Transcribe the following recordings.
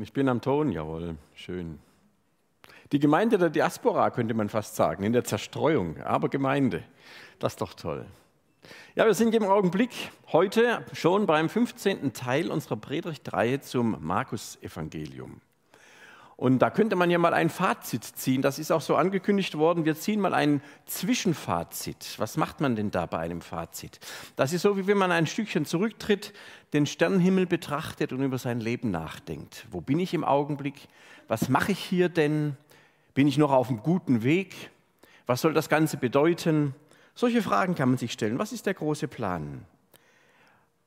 Ich bin am Ton, jawohl, schön. Die Gemeinde der Diaspora könnte man fast sagen, in der Zerstreuung, aber Gemeinde, das ist doch toll. Ja, wir sind im Augenblick heute schon beim 15. Teil unserer Predigtreihe zum Markus-Evangelium. Und da könnte man ja mal ein Fazit ziehen. Das ist auch so angekündigt worden. Wir ziehen mal ein Zwischenfazit. Was macht man denn da bei einem Fazit? Das ist so, wie wenn man ein Stückchen zurücktritt, den Sternenhimmel betrachtet und über sein Leben nachdenkt. Wo bin ich im Augenblick? Was mache ich hier denn? Bin ich noch auf einem guten Weg? Was soll das Ganze bedeuten? Solche Fragen kann man sich stellen. Was ist der große Plan?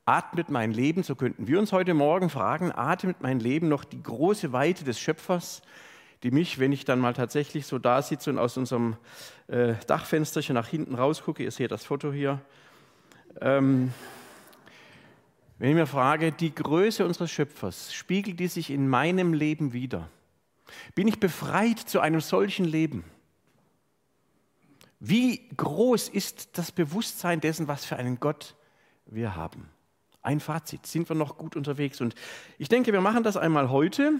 Atmet mein Leben, so könnten wir uns heute Morgen fragen, atmet mein Leben noch die große Weite des Schöpfers, die mich, wenn ich dann mal tatsächlich so da sitze und aus unserem äh, Dachfensterchen nach hinten rausgucke, ihr seht das Foto hier, ähm, wenn ich mir frage, die Größe unseres Schöpfers, spiegelt die sich in meinem Leben wieder? Bin ich befreit zu einem solchen Leben? Wie groß ist das Bewusstsein dessen, was für einen Gott wir haben? Ein Fazit, sind wir noch gut unterwegs? Und ich denke, wir machen das einmal heute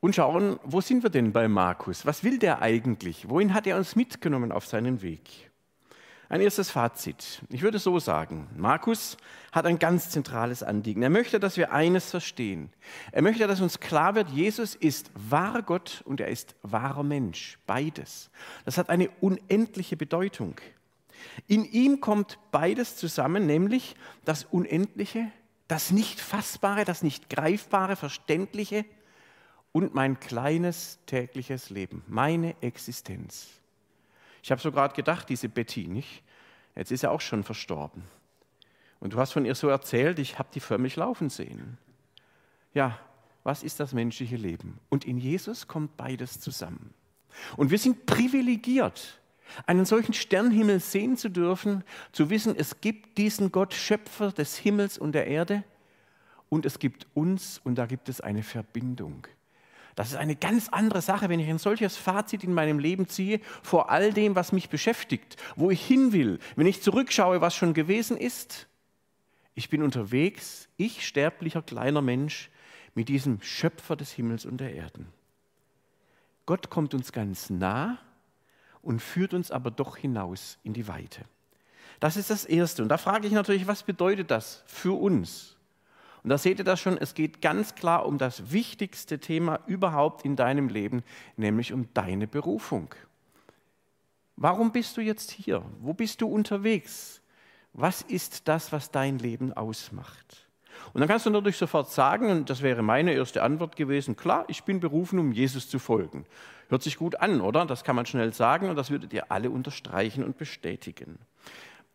und schauen, wo sind wir denn bei Markus? Was will der eigentlich? Wohin hat er uns mitgenommen auf seinen Weg? Ein erstes Fazit. Ich würde so sagen, Markus hat ein ganz zentrales Anliegen. Er möchte, dass wir eines verstehen. Er möchte, dass uns klar wird, Jesus ist wahrer Gott und er ist wahrer Mensch. Beides. Das hat eine unendliche Bedeutung. In ihm kommt beides zusammen, nämlich das Unendliche, das nicht Fassbare, das nicht Greifbare, Verständliche und mein kleines tägliches Leben, meine Existenz. Ich habe so gerade gedacht, diese Betty, nicht? Jetzt ist er auch schon verstorben. Und du hast von ihr so erzählt, ich habe die förmlich laufen sehen. Ja, was ist das menschliche Leben? Und in Jesus kommt beides zusammen. Und wir sind privilegiert, einen solchen Sternhimmel sehen zu dürfen, zu wissen, es gibt diesen Gott, Schöpfer des Himmels und der Erde, und es gibt uns und da gibt es eine Verbindung. Das ist eine ganz andere Sache, wenn ich ein solches Fazit in meinem Leben ziehe, vor all dem, was mich beschäftigt, wo ich hin will, wenn ich zurückschaue, was schon gewesen ist. Ich bin unterwegs, ich sterblicher kleiner Mensch, mit diesem Schöpfer des Himmels und der Erden. Gott kommt uns ganz nah und führt uns aber doch hinaus in die Weite. Das ist das Erste. Und da frage ich natürlich, was bedeutet das für uns? Und da seht ihr das schon, es geht ganz klar um das wichtigste Thema überhaupt in deinem Leben, nämlich um deine Berufung. Warum bist du jetzt hier? Wo bist du unterwegs? Was ist das, was dein Leben ausmacht? Und dann kannst du natürlich sofort sagen, und das wäre meine erste Antwort gewesen, klar, ich bin berufen, um Jesus zu folgen. Hört sich gut an, oder? Das kann man schnell sagen und das würdet ihr alle unterstreichen und bestätigen.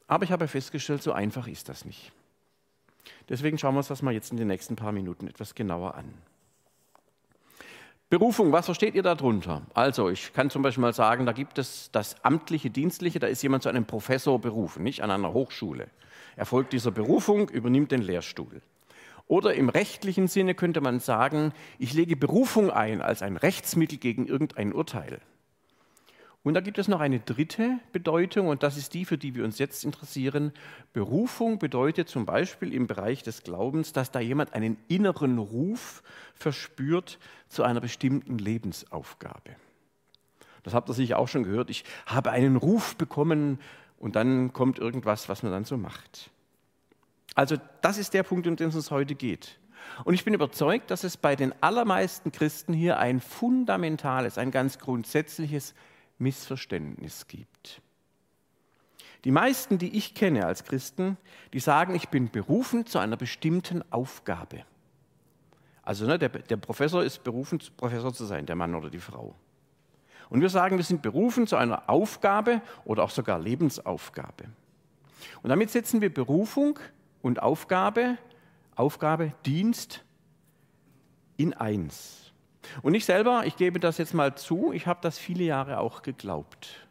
Aber ich habe festgestellt, so einfach ist das nicht. Deswegen schauen wir uns das mal jetzt in den nächsten paar Minuten etwas genauer an. Berufung, was versteht ihr darunter? Also, ich kann zum Beispiel mal sagen, da gibt es das amtliche, dienstliche, da ist jemand zu einem Professor berufen, nicht an einer Hochschule. Er folgt dieser Berufung, übernimmt den Lehrstuhl. Oder im rechtlichen Sinne könnte man sagen, ich lege Berufung ein als ein Rechtsmittel gegen irgendein Urteil. Und da gibt es noch eine dritte Bedeutung und das ist die, für die wir uns jetzt interessieren. Berufung bedeutet zum Beispiel im Bereich des Glaubens, dass da jemand einen inneren Ruf verspürt zu einer bestimmten Lebensaufgabe. Das habt ihr sicher auch schon gehört. Ich habe einen Ruf bekommen und dann kommt irgendwas, was man dann so macht. Also das ist der Punkt, um den es uns heute geht. Und ich bin überzeugt, dass es bei den allermeisten Christen hier ein fundamentales, ein ganz grundsätzliches Missverständnis gibt. Die meisten, die ich kenne als Christen, die sagen, ich bin berufen zu einer bestimmten Aufgabe. Also ne, der, der Professor ist berufen, Professor zu sein, der Mann oder die Frau. Und wir sagen, wir sind berufen zu einer Aufgabe oder auch sogar Lebensaufgabe. Und damit setzen wir Berufung und Aufgabe, Aufgabe, Dienst in eins. Und ich selber, ich gebe das jetzt mal zu, ich habe das viele Jahre auch geglaubt.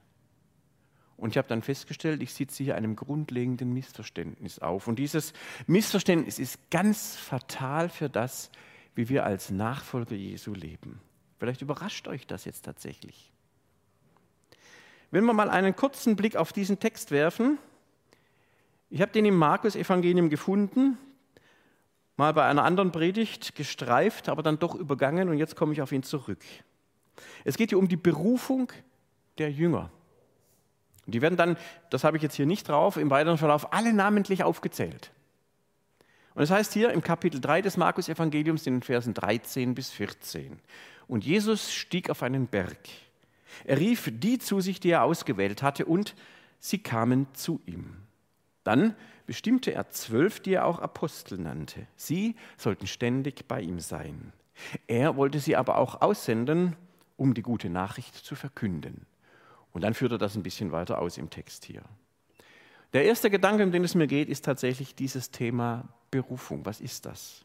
Und ich habe dann festgestellt, ich sitze hier einem grundlegenden Missverständnis auf. Und dieses Missverständnis ist ganz fatal für das, wie wir als Nachfolger Jesu leben. Vielleicht überrascht euch das jetzt tatsächlich. Wenn wir mal einen kurzen Blick auf diesen Text werfen, ich habe den im Markus-Evangelium gefunden mal bei einer anderen Predigt gestreift, aber dann doch übergangen und jetzt komme ich auf ihn zurück. Es geht hier um die Berufung der Jünger. Die werden dann, das habe ich jetzt hier nicht drauf, im weiteren Verlauf alle namentlich aufgezählt. Und es das heißt hier im Kapitel 3 des Markus-Evangeliums in den Versen 13 bis 14. Und Jesus stieg auf einen Berg. Er rief die zu sich, die er ausgewählt hatte, und sie kamen zu ihm. Dann bestimmte er zwölf, die er auch Apostel nannte. Sie sollten ständig bei ihm sein. Er wollte sie aber auch aussenden, um die gute Nachricht zu verkünden. Und dann führt er das ein bisschen weiter aus im Text hier. Der erste Gedanke, um den es mir geht, ist tatsächlich dieses Thema Berufung. Was ist das?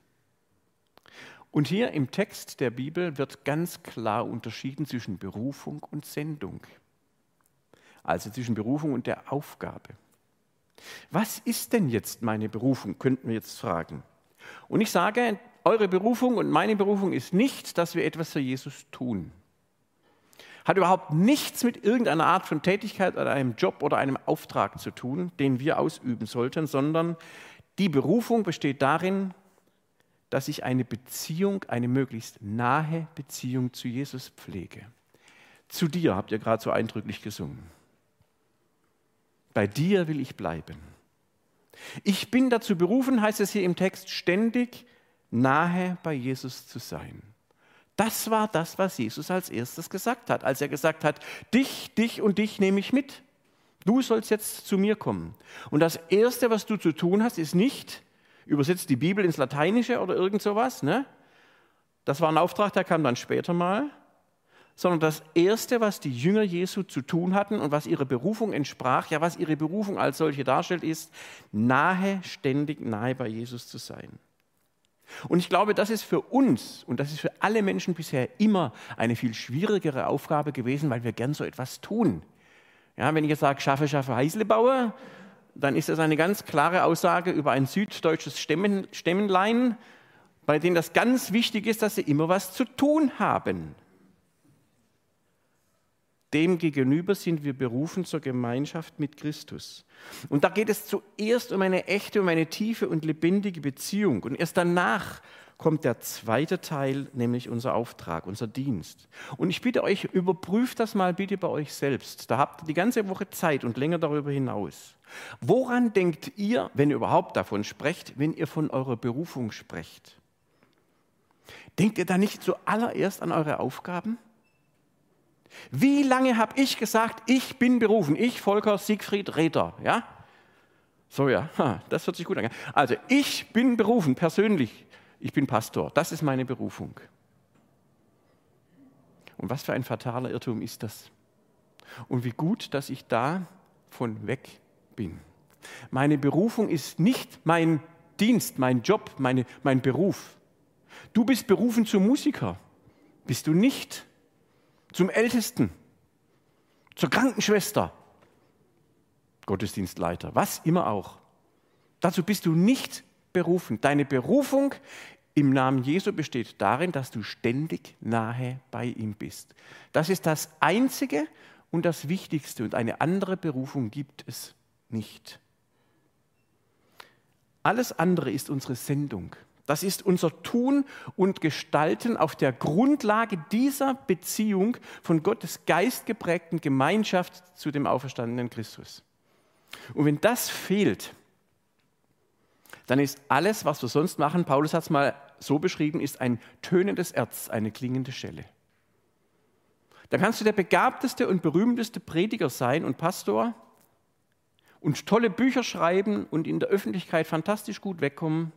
Und hier im Text der Bibel wird ganz klar unterschieden zwischen Berufung und Sendung. Also zwischen Berufung und der Aufgabe. Was ist denn jetzt meine Berufung, könnten wir jetzt fragen. Und ich sage, eure Berufung und meine Berufung ist nicht, dass wir etwas für Jesus tun hat überhaupt nichts mit irgendeiner Art von Tätigkeit oder einem Job oder einem Auftrag zu tun, den wir ausüben sollten, sondern die Berufung besteht darin, dass ich eine Beziehung, eine möglichst nahe Beziehung zu Jesus pflege. Zu dir habt ihr gerade so eindrücklich gesungen. Bei dir will ich bleiben. Ich bin dazu berufen, heißt es hier im Text, ständig nahe bei Jesus zu sein. Das war das, was Jesus als erstes gesagt hat, als er gesagt hat, dich, dich und dich nehme ich mit. Du sollst jetzt zu mir kommen. Und das Erste, was du zu tun hast, ist nicht, übersetzt die Bibel ins Lateinische oder irgend sowas, ne? Das war ein Auftrag, der kam dann später mal. Sondern das Erste, was die Jünger Jesu zu tun hatten und was ihre Berufung entsprach, ja, was ihre Berufung als solche darstellt, ist, nahe, ständig nahe bei Jesus zu sein. Und ich glaube, das ist für uns und das ist für alle Menschen bisher immer eine viel schwierigere Aufgabe gewesen, weil wir gern so etwas tun. Ja, wenn ich jetzt sage, schaffe, schaffe, Heißlebauer, dann ist das eine ganz klare Aussage über ein süddeutsches Stämmen, Stämmenlein, bei denen das ganz wichtig ist, dass sie immer was zu tun haben. Demgegenüber sind wir berufen zur Gemeinschaft mit Christus. Und da geht es zuerst um eine echte, um eine tiefe und lebendige Beziehung. Und erst danach kommt der zweite Teil, nämlich unser Auftrag, unser Dienst. Und ich bitte euch, überprüft das mal bitte bei euch selbst. Da habt ihr die ganze Woche Zeit und länger darüber hinaus. Woran denkt ihr, wenn ihr überhaupt davon sprecht, wenn ihr von eurer Berufung sprecht? Denkt ihr da nicht zuallererst an eure Aufgaben? Wie lange habe ich gesagt, ich bin berufen, ich, Volker Siegfried Räther, ja? So ja, das hört sich gut an. Also ich bin berufen, persönlich, ich bin Pastor, das ist meine Berufung. Und was für ein fataler Irrtum ist das? Und wie gut, dass ich da von weg bin. Meine Berufung ist nicht mein Dienst, mein Job, meine, mein Beruf. Du bist berufen zum Musiker, bist du nicht zum Ältesten, zur Krankenschwester, Gottesdienstleiter, was immer auch. Dazu bist du nicht berufen. Deine Berufung im Namen Jesu besteht darin, dass du ständig nahe bei ihm bist. Das ist das Einzige und das Wichtigste und eine andere Berufung gibt es nicht. Alles andere ist unsere Sendung. Das ist unser Tun und Gestalten auf der Grundlage dieser Beziehung von Gottes geistgeprägten Gemeinschaft zu dem auferstandenen Christus. Und wenn das fehlt, dann ist alles, was wir sonst machen, Paulus hat es mal so beschrieben, ist ein tönendes Erz, eine klingende Schelle. Da kannst du der begabteste und berühmteste Prediger sein und Pastor und tolle Bücher schreiben und in der Öffentlichkeit fantastisch gut wegkommen.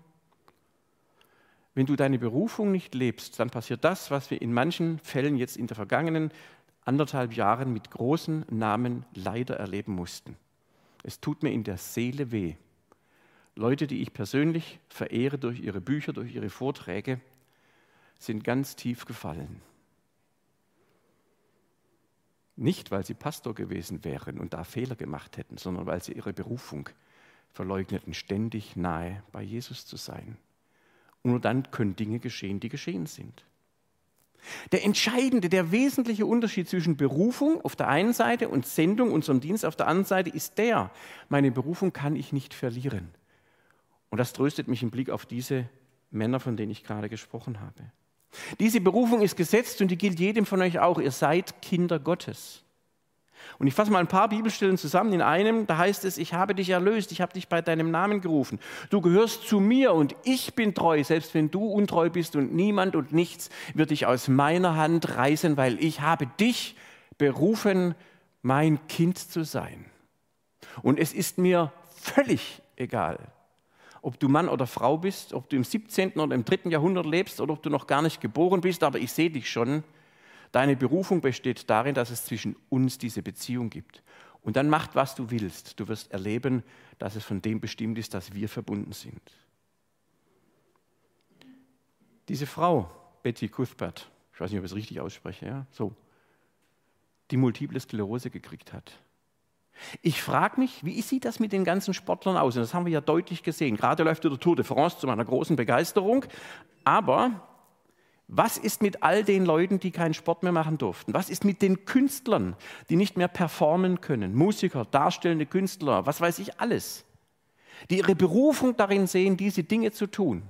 Wenn du deine Berufung nicht lebst, dann passiert das, was wir in manchen Fällen jetzt in der vergangenen anderthalb Jahren mit großen Namen leider erleben mussten. Es tut mir in der Seele weh. Leute, die ich persönlich verehre durch ihre Bücher, durch ihre Vorträge, sind ganz tief gefallen. Nicht, weil sie Pastor gewesen wären und da Fehler gemacht hätten, sondern weil sie ihre Berufung verleugneten, ständig nahe bei Jesus zu sein. Und nur dann können Dinge geschehen, die geschehen sind. Der entscheidende, der wesentliche Unterschied zwischen Berufung auf der einen Seite und Sendung, unserem Dienst auf der anderen Seite, ist der, meine Berufung kann ich nicht verlieren. Und das tröstet mich im Blick auf diese Männer, von denen ich gerade gesprochen habe. Diese Berufung ist gesetzt und die gilt jedem von euch auch. Ihr seid Kinder Gottes. Und ich fasse mal ein paar Bibelstellen zusammen. In einem, da heißt es, ich habe dich erlöst, ich habe dich bei deinem Namen gerufen. Du gehörst zu mir und ich bin treu, selbst wenn du untreu bist und niemand und nichts wird dich aus meiner Hand reißen, weil ich habe dich berufen, mein Kind zu sein. Und es ist mir völlig egal, ob du Mann oder Frau bist, ob du im 17. oder im 3. Jahrhundert lebst oder ob du noch gar nicht geboren bist, aber ich sehe dich schon. Deine Berufung besteht darin, dass es zwischen uns diese Beziehung gibt. Und dann macht, was du willst. Du wirst erleben, dass es von dem bestimmt ist, dass wir verbunden sind. Diese Frau, Betty Cuthbert, ich weiß nicht, ob ich es richtig ausspreche, ja, so, die multiple Sklerose gekriegt hat. Ich frage mich, wie sieht das mit den ganzen Sportlern aus? Und das haben wir ja deutlich gesehen. Gerade läuft der Tour de France zu meiner großen Begeisterung. Aber was ist mit all den Leuten, die keinen Sport mehr machen durften? Was ist mit den Künstlern, die nicht mehr performen können? Musiker, darstellende Künstler, was weiß ich alles. Die ihre Berufung darin sehen, diese Dinge zu tun.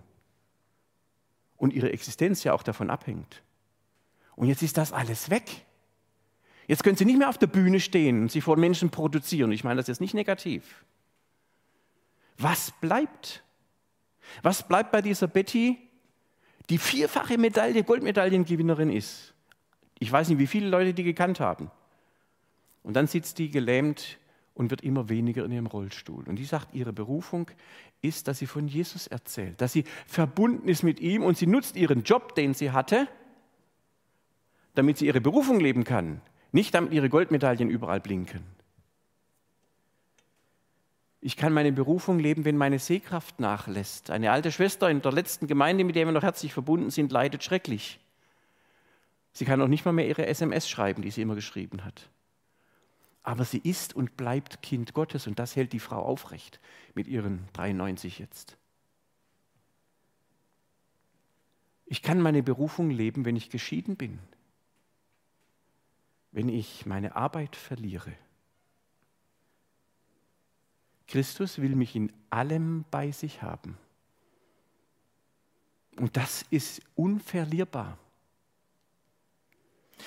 Und ihre Existenz ja auch davon abhängt. Und jetzt ist das alles weg. Jetzt können sie nicht mehr auf der Bühne stehen und sie vor Menschen produzieren. Ich meine das ist nicht negativ. Was bleibt? Was bleibt bei dieser Betty, die vierfache Medaille, Goldmedaillengewinnerin ist? Ich weiß nicht, wie viele Leute die gekannt haben. Und dann sitzt die gelähmt und wird immer weniger in ihrem Rollstuhl. Und die sagt, ihre Berufung ist, dass sie von Jesus erzählt, dass sie verbunden ist mit ihm und sie nutzt ihren Job, den sie hatte, damit sie ihre Berufung leben kann. Nicht damit ihre Goldmedaillen überall blinken. Ich kann meine Berufung leben, wenn meine Sehkraft nachlässt. Eine alte Schwester in der letzten Gemeinde, mit der wir noch herzlich verbunden sind, leidet schrecklich. Sie kann auch nicht mal mehr ihre SMS schreiben, die sie immer geschrieben hat. Aber sie ist und bleibt Kind Gottes und das hält die Frau aufrecht mit ihren 93 jetzt. Ich kann meine Berufung leben, wenn ich geschieden bin wenn ich meine Arbeit verliere. Christus will mich in allem bei sich haben. Und das ist unverlierbar.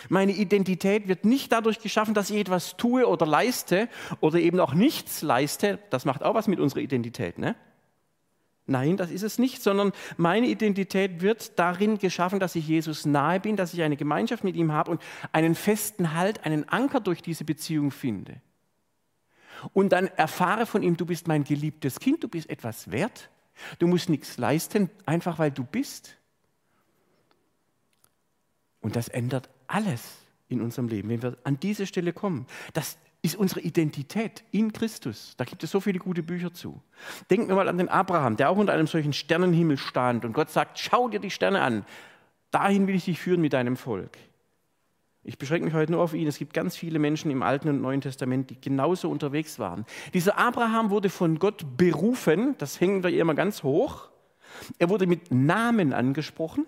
Meine Identität wird nicht dadurch geschaffen, dass ich etwas tue oder leiste oder eben auch nichts leiste. Das macht auch was mit unserer Identität. Ne? Nein, das ist es nicht, sondern meine Identität wird darin geschaffen, dass ich Jesus nahe bin, dass ich eine Gemeinschaft mit ihm habe und einen festen Halt, einen Anker durch diese Beziehung finde. Und dann erfahre von ihm, du bist mein geliebtes Kind, du bist etwas wert, du musst nichts leisten, einfach weil du bist. Und das ändert alles in unserem Leben, wenn wir an diese Stelle kommen. Das ist unsere Identität in Christus. Da gibt es so viele gute Bücher zu. Denken wir mal an den Abraham, der auch unter einem solchen Sternenhimmel stand und Gott sagt, schau dir die Sterne an. Dahin will ich dich führen mit deinem Volk. Ich beschränke mich heute nur auf ihn. Es gibt ganz viele Menschen im Alten und Neuen Testament, die genauso unterwegs waren. Dieser Abraham wurde von Gott berufen, das hängen wir immer ganz hoch. Er wurde mit Namen angesprochen.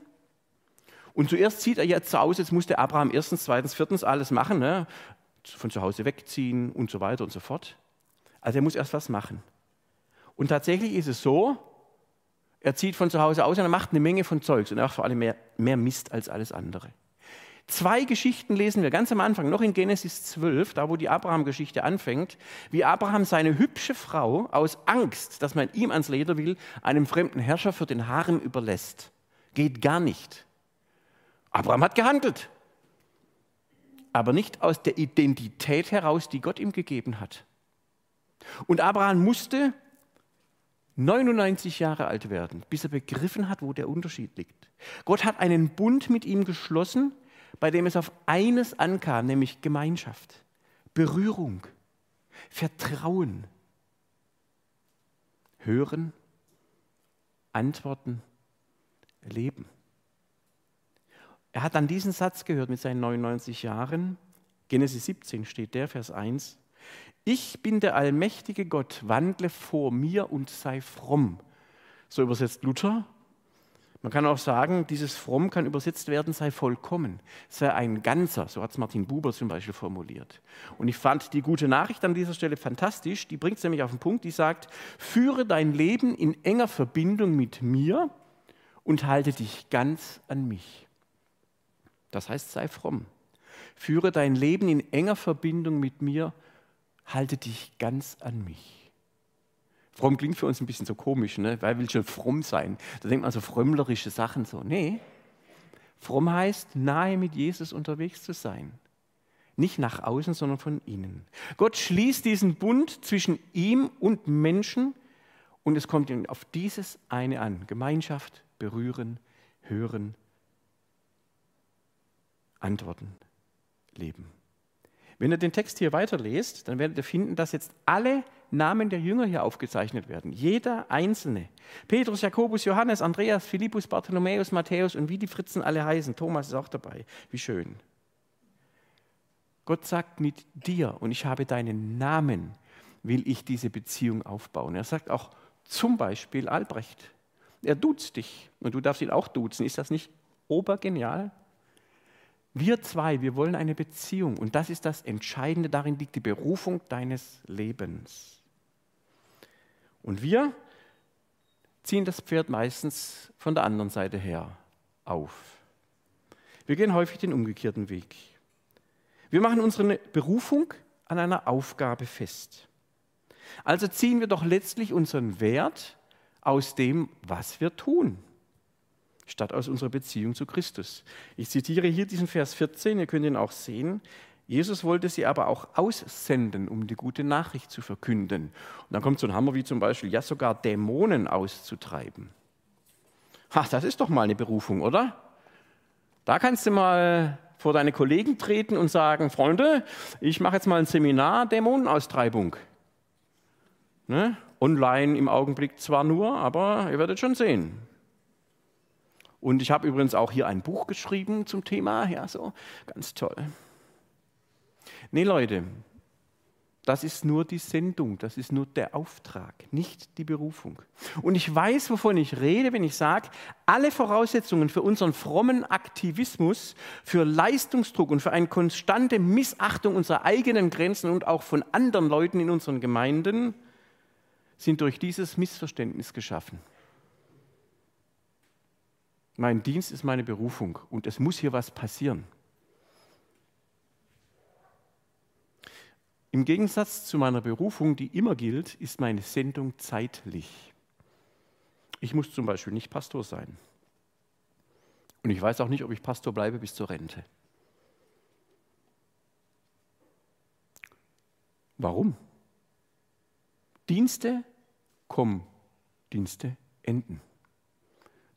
Und zuerst sieht er jetzt so aus, jetzt musste Abraham erstens, zweitens, viertens alles machen. Ne? von zu Hause wegziehen und so weiter und so fort. Also er muss erst was machen. Und tatsächlich ist es so, er zieht von zu Hause aus und er macht eine Menge von Zeugs und er macht vor allem mehr, mehr Mist als alles andere. Zwei Geschichten lesen wir ganz am Anfang, noch in Genesis 12, da wo die Abraham-Geschichte anfängt, wie Abraham seine hübsche Frau aus Angst, dass man ihm ans Leder will, einem fremden Herrscher für den Harem überlässt. Geht gar nicht. Abraham hat gehandelt aber nicht aus der Identität heraus, die Gott ihm gegeben hat. Und Abraham musste 99 Jahre alt werden, bis er begriffen hat, wo der Unterschied liegt. Gott hat einen Bund mit ihm geschlossen, bei dem es auf eines ankam, nämlich Gemeinschaft, Berührung, Vertrauen, Hören, Antworten, Leben. Er hat dann diesen Satz gehört mit seinen 99 Jahren. Genesis 17 steht der, Vers 1. Ich bin der allmächtige Gott, wandle vor mir und sei fromm. So übersetzt Luther. Man kann auch sagen, dieses fromm kann übersetzt werden, sei vollkommen, sei ein Ganzer. So hat es Martin Buber zum Beispiel formuliert. Und ich fand die gute Nachricht an dieser Stelle fantastisch. Die bringt es nämlich auf den Punkt, die sagt, führe dein Leben in enger Verbindung mit mir und halte dich ganz an mich. Das heißt, sei fromm. Führe dein Leben in enger Verbindung mit mir, halte dich ganz an mich. Fromm klingt für uns ein bisschen so komisch, ne? weil will schon fromm sein. Da denkt man so frömmlerische Sachen so. Nee, fromm heißt, nahe mit Jesus unterwegs zu sein. Nicht nach außen, sondern von innen. Gott schließt diesen Bund zwischen ihm und Menschen und es kommt ihm auf dieses eine an. Gemeinschaft, berühren, hören, antworten, leben. Wenn ihr den Text hier weiterlest, dann werdet ihr finden, dass jetzt alle Namen der Jünger hier aufgezeichnet werden. Jeder einzelne. Petrus, Jakobus, Johannes, Andreas, Philippus, Bartholomäus, Matthäus und wie die Fritzen alle heißen. Thomas ist auch dabei. Wie schön. Gott sagt mit dir und ich habe deinen Namen, will ich diese Beziehung aufbauen. Er sagt auch zum Beispiel Albrecht. Er duzt dich und du darfst ihn auch duzen. Ist das nicht obergenial? Wir zwei, wir wollen eine Beziehung und das ist das Entscheidende. Darin liegt die Berufung deines Lebens. Und wir ziehen das Pferd meistens von der anderen Seite her auf. Wir gehen häufig den umgekehrten Weg. Wir machen unsere Berufung an einer Aufgabe fest. Also ziehen wir doch letztlich unseren Wert aus dem, was wir tun, statt aus unserer Beziehung zu Christus. Ich zitiere hier diesen Vers 14, ihr könnt ihn auch sehen. Jesus wollte sie aber auch aussenden, um die gute Nachricht zu verkünden. Und dann kommt so ein Hammer wie zum Beispiel, ja sogar Dämonen auszutreiben. Ha, das ist doch mal eine Berufung, oder? Da kannst du mal vor deine Kollegen treten und sagen, Freunde, ich mache jetzt mal ein Seminar Dämonenaustreibung. Ne? Online im Augenblick zwar nur, aber ihr werdet schon sehen. Und ich habe übrigens auch hier ein Buch geschrieben zum Thema, ja, so ganz toll. Nee, Leute, das ist nur die Sendung, das ist nur der Auftrag, nicht die Berufung. Und ich weiß, wovon ich rede, wenn ich sage, alle Voraussetzungen für unseren frommen Aktivismus, für Leistungsdruck und für eine konstante Missachtung unserer eigenen Grenzen und auch von anderen Leuten in unseren Gemeinden sind durch dieses Missverständnis geschaffen. Mein Dienst ist meine Berufung und es muss hier was passieren. Im Gegensatz zu meiner Berufung, die immer gilt, ist meine Sendung zeitlich. Ich muss zum Beispiel nicht Pastor sein. Und ich weiß auch nicht, ob ich Pastor bleibe bis zur Rente. Warum? Dienste kommen, Dienste enden.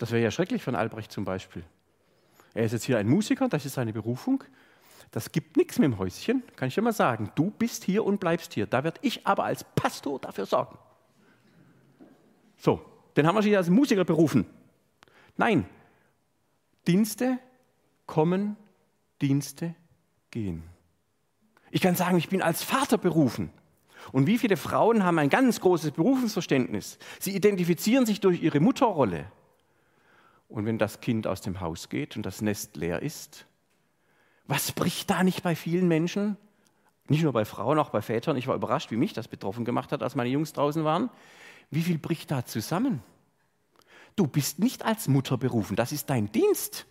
Das wäre ja schrecklich von Albrecht zum Beispiel. Er ist jetzt hier ein Musiker, das ist seine Berufung. Das gibt nichts mit dem Häuschen, kann ich dir mal sagen. Du bist hier und bleibst hier. Da werde ich aber als Pastor dafür sorgen. So, den haben wir sich als Musiker berufen. Nein, Dienste kommen, Dienste gehen. Ich kann sagen, ich bin als Vater berufen. Und wie viele Frauen haben ein ganz großes Berufungsverständnis? Sie identifizieren sich durch ihre Mutterrolle. Und wenn das Kind aus dem Haus geht und das Nest leer ist, was bricht da nicht bei vielen Menschen? Nicht nur bei Frauen, auch bei Vätern. Ich war überrascht, wie mich das betroffen gemacht hat, als meine Jungs draußen waren. Wie viel bricht da zusammen? Du bist nicht als Mutter berufen, das ist dein Dienst.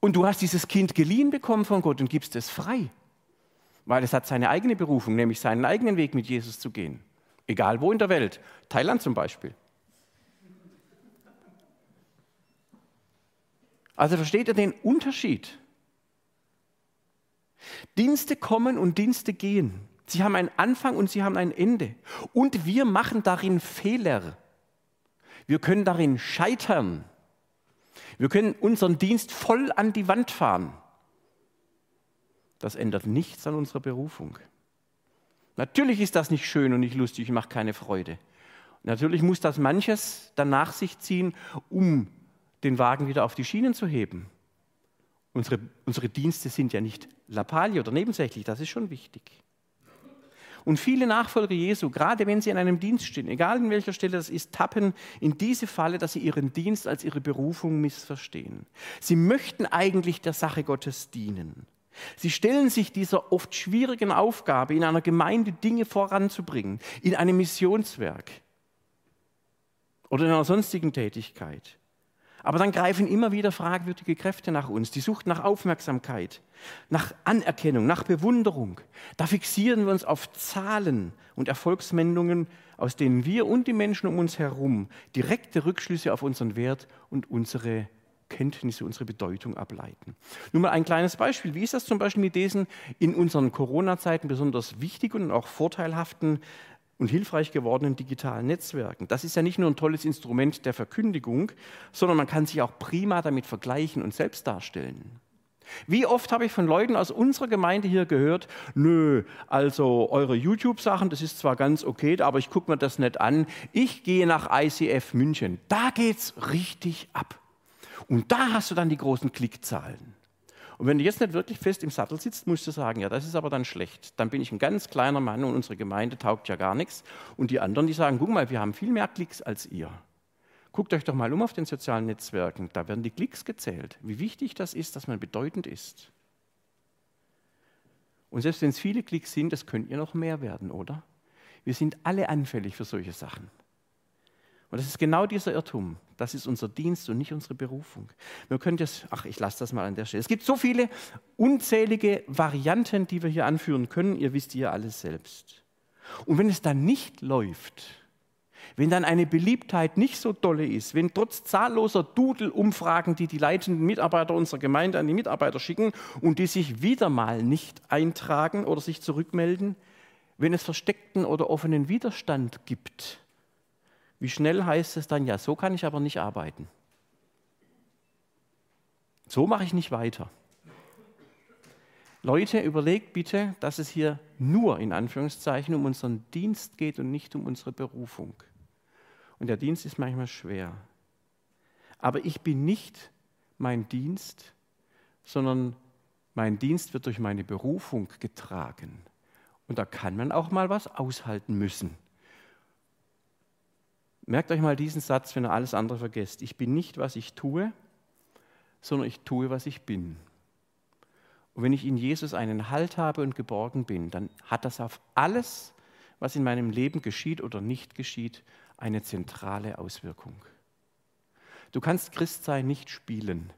Und du hast dieses Kind geliehen bekommen von Gott und gibst es frei, weil es hat seine eigene Berufung, nämlich seinen eigenen Weg mit Jesus zu gehen. Egal wo in der Welt, Thailand zum Beispiel. Also versteht ihr den Unterschied? Dienste kommen und Dienste gehen. Sie haben einen Anfang und sie haben ein Ende. Und wir machen darin Fehler. Wir können darin scheitern. Wir können unseren Dienst voll an die Wand fahren. Das ändert nichts an unserer Berufung. Natürlich ist das nicht schön und nicht lustig, macht keine Freude. Natürlich muss das manches dann nach sich ziehen, um den Wagen wieder auf die Schienen zu heben. Unsere, unsere Dienste sind ja nicht Lappalie oder nebensächlich, das ist schon wichtig. Und viele Nachfolger Jesu, gerade wenn sie in einem Dienst stehen, egal in welcher Stelle das ist, tappen in diese Falle, dass sie ihren Dienst als ihre Berufung missverstehen. Sie möchten eigentlich der Sache Gottes dienen. Sie stellen sich dieser oft schwierigen Aufgabe, in einer Gemeinde Dinge voranzubringen, in einem Missionswerk. oder in einer sonstigen Tätigkeit. Aber dann greifen immer wieder fragwürdige Kräfte nach uns, die Sucht nach Aufmerksamkeit, nach Anerkennung, nach Bewunderung. Da fixieren wir uns auf Zahlen und Erfolgsmeldungen, aus denen wir und die Menschen um uns herum direkte Rückschlüsse auf unseren Wert und unsere Kenntnisse, unsere Bedeutung ableiten. Nur mal ein kleines Beispiel. Wie ist das zum Beispiel mit diesen in unseren Corona-Zeiten besonders wichtigen und auch vorteilhaften und hilfreich gewordenen digitalen Netzwerken. Das ist ja nicht nur ein tolles Instrument der Verkündigung, sondern man kann sich auch prima damit vergleichen und selbst darstellen. Wie oft habe ich von Leuten aus unserer Gemeinde hier gehört, nö, also eure YouTube-Sachen, das ist zwar ganz okay, aber ich gucke mir das nicht an. Ich gehe nach ICF München. Da geht's richtig ab. Und da hast du dann die großen Klickzahlen. Und wenn du jetzt nicht wirklich fest im Sattel sitzt, musst du sagen, ja, das ist aber dann schlecht. Dann bin ich ein ganz kleiner Mann und unsere Gemeinde taugt ja gar nichts. Und die anderen, die sagen, guck mal, wir haben viel mehr Klicks als ihr. Guckt euch doch mal um auf den sozialen Netzwerken, da werden die Klicks gezählt. Wie wichtig das ist, dass man bedeutend ist. Und selbst wenn es viele Klicks sind, das könnt ihr noch mehr werden, oder? Wir sind alle anfällig für solche Sachen. Und das ist genau dieser Irrtum. Das ist unser Dienst und nicht unsere Berufung. Wir können das, ach, ich lasse das mal an der Stelle. Es gibt so viele unzählige Varianten, die wir hier anführen können. Ihr wisst ja alles selbst. Und wenn es dann nicht läuft, wenn dann eine Beliebtheit nicht so dolle ist, wenn trotz zahlloser Doodle-Umfragen, die die leitenden Mitarbeiter unserer Gemeinde an die Mitarbeiter schicken und die sich wieder mal nicht eintragen oder sich zurückmelden, wenn es versteckten oder offenen Widerstand gibt, wie schnell heißt es dann, ja, so kann ich aber nicht arbeiten. So mache ich nicht weiter. Leute, überlegt bitte, dass es hier nur in Anführungszeichen um unseren Dienst geht und nicht um unsere Berufung. Und der Dienst ist manchmal schwer. Aber ich bin nicht mein Dienst, sondern mein Dienst wird durch meine Berufung getragen. Und da kann man auch mal was aushalten müssen. Merkt euch mal diesen Satz, wenn ihr alles andere vergesst. Ich bin nicht, was ich tue, sondern ich tue, was ich bin. Und wenn ich in Jesus einen Halt habe und geborgen bin, dann hat das auf alles, was in meinem Leben geschieht oder nicht geschieht, eine zentrale Auswirkung. Du kannst Christsein nicht spielen.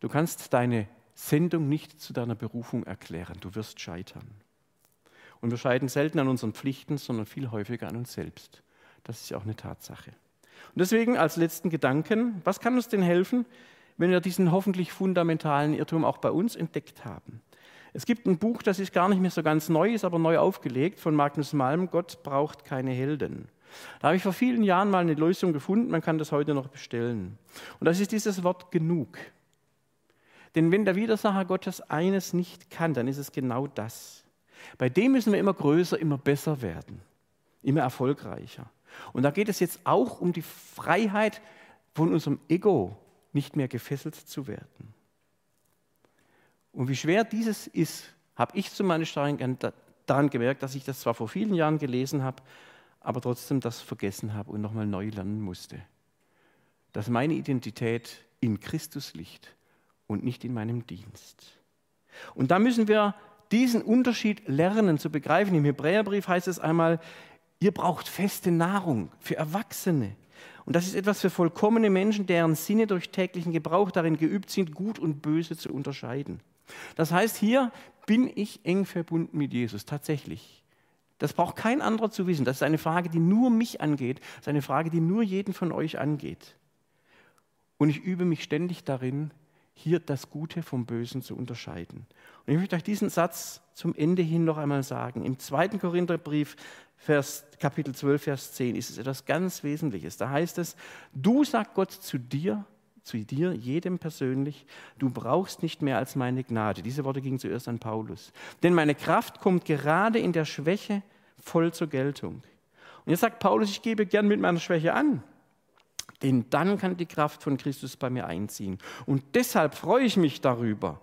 Du kannst deine Sendung nicht zu deiner Berufung erklären. Du wirst scheitern. Und wir scheitern selten an unseren Pflichten, sondern viel häufiger an uns selbst. Das ist ja auch eine Tatsache. Und deswegen als letzten Gedanken, was kann uns denn helfen, wenn wir diesen hoffentlich fundamentalen Irrtum auch bei uns entdeckt haben? Es gibt ein Buch, das ist gar nicht mehr so ganz neu, ist aber neu aufgelegt von Magnus Malm, Gott braucht keine Helden. Da habe ich vor vielen Jahren mal eine Lösung gefunden, man kann das heute noch bestellen. Und das ist dieses Wort genug. Denn wenn der Widersacher Gottes eines nicht kann, dann ist es genau das. Bei dem müssen wir immer größer, immer besser werden, immer erfolgreicher. Und da geht es jetzt auch um die Freiheit von unserem Ego, nicht mehr gefesselt zu werden. Und wie schwer dieses ist, habe ich zu meiner Stein daran gemerkt, dass ich das zwar vor vielen Jahren gelesen habe, aber trotzdem das vergessen habe und nochmal neu lernen musste. Dass meine Identität in Christus liegt und nicht in meinem Dienst. Und da müssen wir diesen Unterschied lernen zu begreifen. Im Hebräerbrief heißt es einmal, Ihr braucht feste Nahrung für Erwachsene. Und das ist etwas für vollkommene Menschen, deren Sinne durch täglichen Gebrauch darin geübt sind, gut und böse zu unterscheiden. Das heißt, hier bin ich eng verbunden mit Jesus, tatsächlich. Das braucht kein anderer zu wissen. Das ist eine Frage, die nur mich angeht. Das ist eine Frage, die nur jeden von euch angeht. Und ich übe mich ständig darin, hier das Gute vom Bösen zu unterscheiden. Und ich möchte euch diesen Satz zum Ende hin noch einmal sagen. Im zweiten Korintherbrief, Vers, Kapitel 12, Vers 10, ist es etwas ganz Wesentliches. Da heißt es, du sagt Gott zu dir, zu dir, jedem persönlich, du brauchst nicht mehr als meine Gnade. Diese Worte gingen zuerst an Paulus. Denn meine Kraft kommt gerade in der Schwäche voll zur Geltung. Und jetzt sagt Paulus, ich gebe gern mit meiner Schwäche an. Denn dann kann die Kraft von Christus bei mir einziehen. Und deshalb freue ich mich darüber.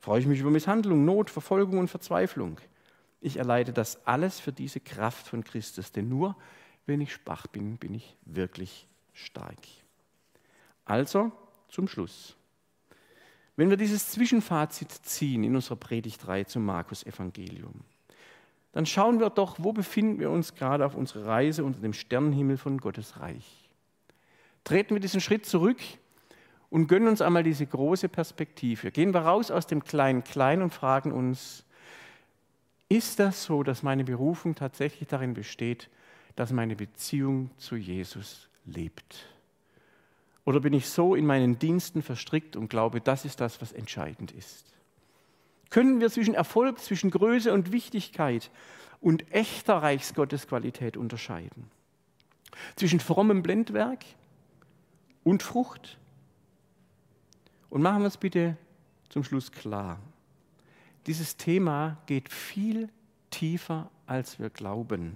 Freue ich mich über Misshandlung, Not, Verfolgung und Verzweiflung. Ich erleide das alles für diese Kraft von Christus. Denn nur wenn ich schwach bin, bin ich wirklich stark. Also zum Schluss. Wenn wir dieses Zwischenfazit ziehen in unserer Predigtreihe zum Markus-Evangelium, dann schauen wir doch, wo befinden wir uns gerade auf unserer Reise unter dem Sternenhimmel von Gottes Reich. Treten wir diesen Schritt zurück und gönnen uns einmal diese große Perspektive. Gehen wir raus aus dem kleinen Klein und fragen uns, ist das so, dass meine Berufung tatsächlich darin besteht, dass meine Beziehung zu Jesus lebt? Oder bin ich so in meinen Diensten verstrickt und glaube, das ist das, was entscheidend ist? Können wir zwischen Erfolg, zwischen Größe und Wichtigkeit und echter Reichsgottesqualität unterscheiden? Zwischen frommem Blendwerk und Frucht? Und machen wir es bitte zum Schluss klar. Dieses Thema geht viel tiefer, als wir glauben.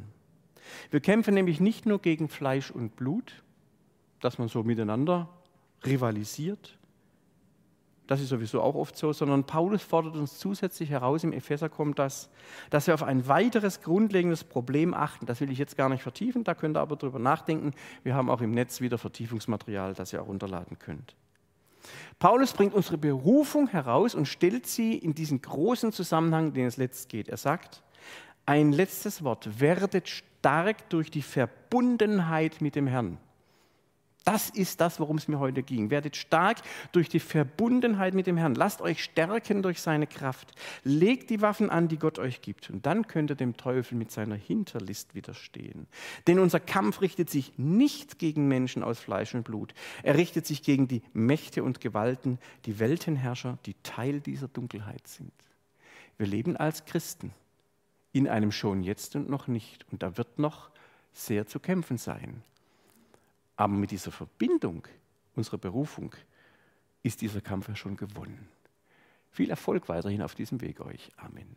Wir kämpfen nämlich nicht nur gegen Fleisch und Blut, dass man so miteinander rivalisiert. Das ist sowieso auch oft so, sondern Paulus fordert uns zusätzlich heraus, im Epheser kommt das, dass wir auf ein weiteres grundlegendes Problem achten. Das will ich jetzt gar nicht vertiefen, da könnt ihr aber drüber nachdenken. Wir haben auch im Netz wieder Vertiefungsmaterial, das ihr auch runterladen könnt. Paulus bringt unsere Berufung heraus und stellt sie in diesen großen Zusammenhang, den es letzt geht. Er sagt, ein letztes Wort, werdet stark durch die Verbundenheit mit dem Herrn. Das ist das, worum es mir heute ging. Werdet stark durch die Verbundenheit mit dem Herrn. Lasst euch stärken durch seine Kraft. Legt die Waffen an, die Gott euch gibt. Und dann könnt ihr dem Teufel mit seiner Hinterlist widerstehen. Denn unser Kampf richtet sich nicht gegen Menschen aus Fleisch und Blut. Er richtet sich gegen die Mächte und Gewalten, die Weltenherrscher, die Teil dieser Dunkelheit sind. Wir leben als Christen in einem schon jetzt und noch nicht. Und da wird noch sehr zu kämpfen sein. Aber mit dieser Verbindung unserer Berufung ist dieser Kampf ja schon gewonnen. Viel Erfolg weiterhin auf diesem Weg euch. Amen.